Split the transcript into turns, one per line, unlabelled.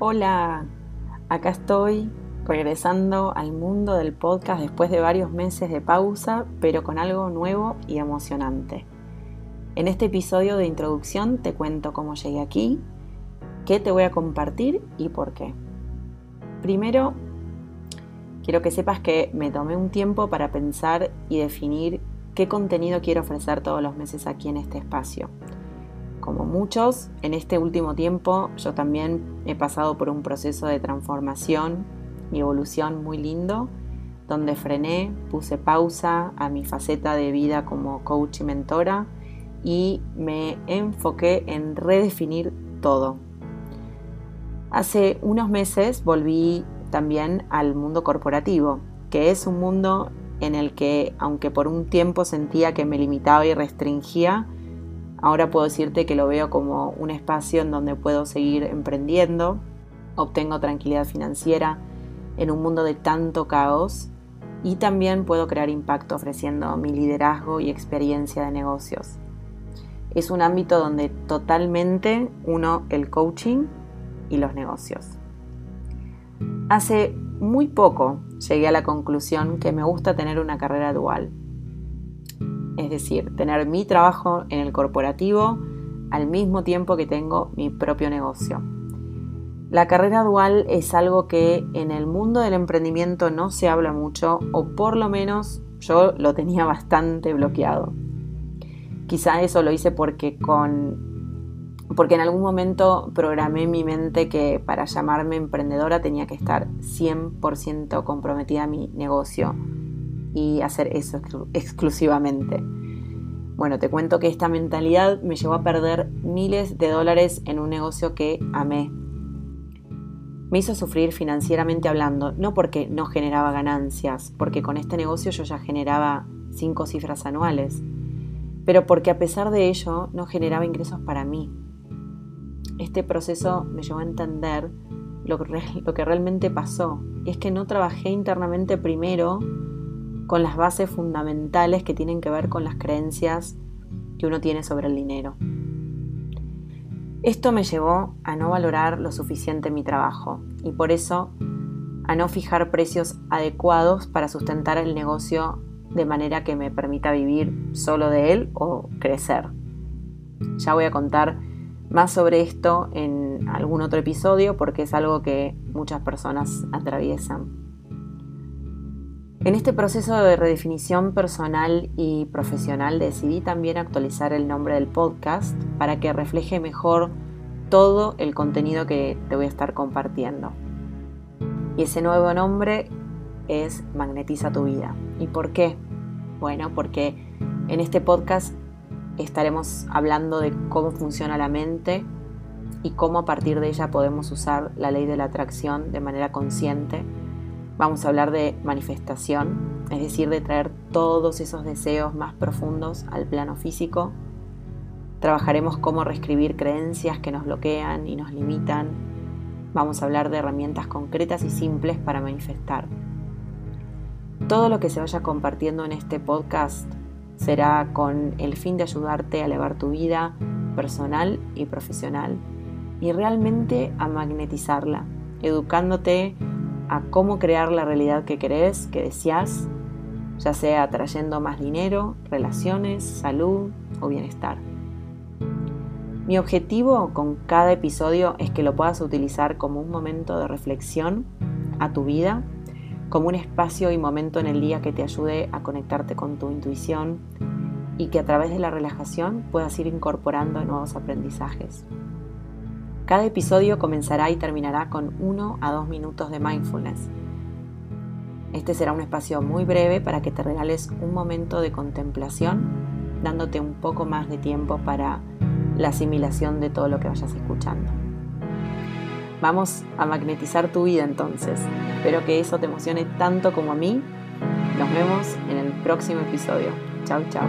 Hola, acá estoy regresando al mundo del podcast después de varios meses de pausa, pero con algo nuevo y emocionante. En este episodio de introducción te cuento cómo llegué aquí, qué te voy a compartir y por qué. Primero, quiero que sepas que me tomé un tiempo para pensar y definir qué contenido quiero ofrecer todos los meses aquí en este espacio como muchos, en este último tiempo yo también he pasado por un proceso de transformación y evolución muy lindo, donde frené, puse pausa a mi faceta de vida como coach y mentora y me enfoqué en redefinir todo. Hace unos meses volví también al mundo corporativo, que es un mundo en el que, aunque por un tiempo sentía que me limitaba y restringía, Ahora puedo decirte que lo veo como un espacio en donde puedo seguir emprendiendo, obtengo tranquilidad financiera en un mundo de tanto caos y también puedo crear impacto ofreciendo mi liderazgo y experiencia de negocios. Es un ámbito donde totalmente uno el coaching y los negocios. Hace muy poco llegué a la conclusión que me gusta tener una carrera dual es decir, tener mi trabajo en el corporativo al mismo tiempo que tengo mi propio negocio. La carrera dual es algo que en el mundo del emprendimiento no se habla mucho o por lo menos yo lo tenía bastante bloqueado. Quizá eso lo hice porque con porque en algún momento programé en mi mente que para llamarme emprendedora tenía que estar 100% comprometida a mi negocio y hacer eso exclusivamente. Bueno, te cuento que esta mentalidad me llevó a perder miles de dólares en un negocio que amé. Me hizo sufrir financieramente hablando, no porque no generaba ganancias, porque con este negocio yo ya generaba cinco cifras anuales, pero porque a pesar de ello no generaba ingresos para mí. Este proceso me llevó a entender lo que, lo que realmente pasó, y es que no trabajé internamente primero con las bases fundamentales que tienen que ver con las creencias que uno tiene sobre el dinero. Esto me llevó a no valorar lo suficiente mi trabajo y por eso a no fijar precios adecuados para sustentar el negocio de manera que me permita vivir solo de él o crecer. Ya voy a contar más sobre esto en algún otro episodio porque es algo que muchas personas atraviesan. En este proceso de redefinición personal y profesional decidí también actualizar el nombre del podcast para que refleje mejor todo el contenido que te voy a estar compartiendo. Y ese nuevo nombre es Magnetiza tu vida. ¿Y por qué? Bueno, porque en este podcast estaremos hablando de cómo funciona la mente y cómo a partir de ella podemos usar la ley de la atracción de manera consciente Vamos a hablar de manifestación, es decir, de traer todos esos deseos más profundos al plano físico. Trabajaremos cómo reescribir creencias que nos bloquean y nos limitan. Vamos a hablar de herramientas concretas y simples para manifestar. Todo lo que se vaya compartiendo en este podcast será con el fin de ayudarte a elevar tu vida personal y profesional y realmente a magnetizarla, educándote a cómo crear la realidad que querés, que deseas, ya sea atrayendo más dinero, relaciones, salud o bienestar. Mi objetivo con cada episodio es que lo puedas utilizar como un momento de reflexión a tu vida, como un espacio y momento en el día que te ayude a conectarte con tu intuición y que a través de la relajación puedas ir incorporando nuevos aprendizajes. Cada episodio comenzará y terminará con uno a dos minutos de mindfulness. Este será un espacio muy breve para que te regales un momento de contemplación, dándote un poco más de tiempo para la asimilación de todo lo que vayas escuchando. Vamos a magnetizar tu vida entonces. Espero que eso te emocione tanto como a mí. Nos vemos en el próximo episodio. Chao, chao.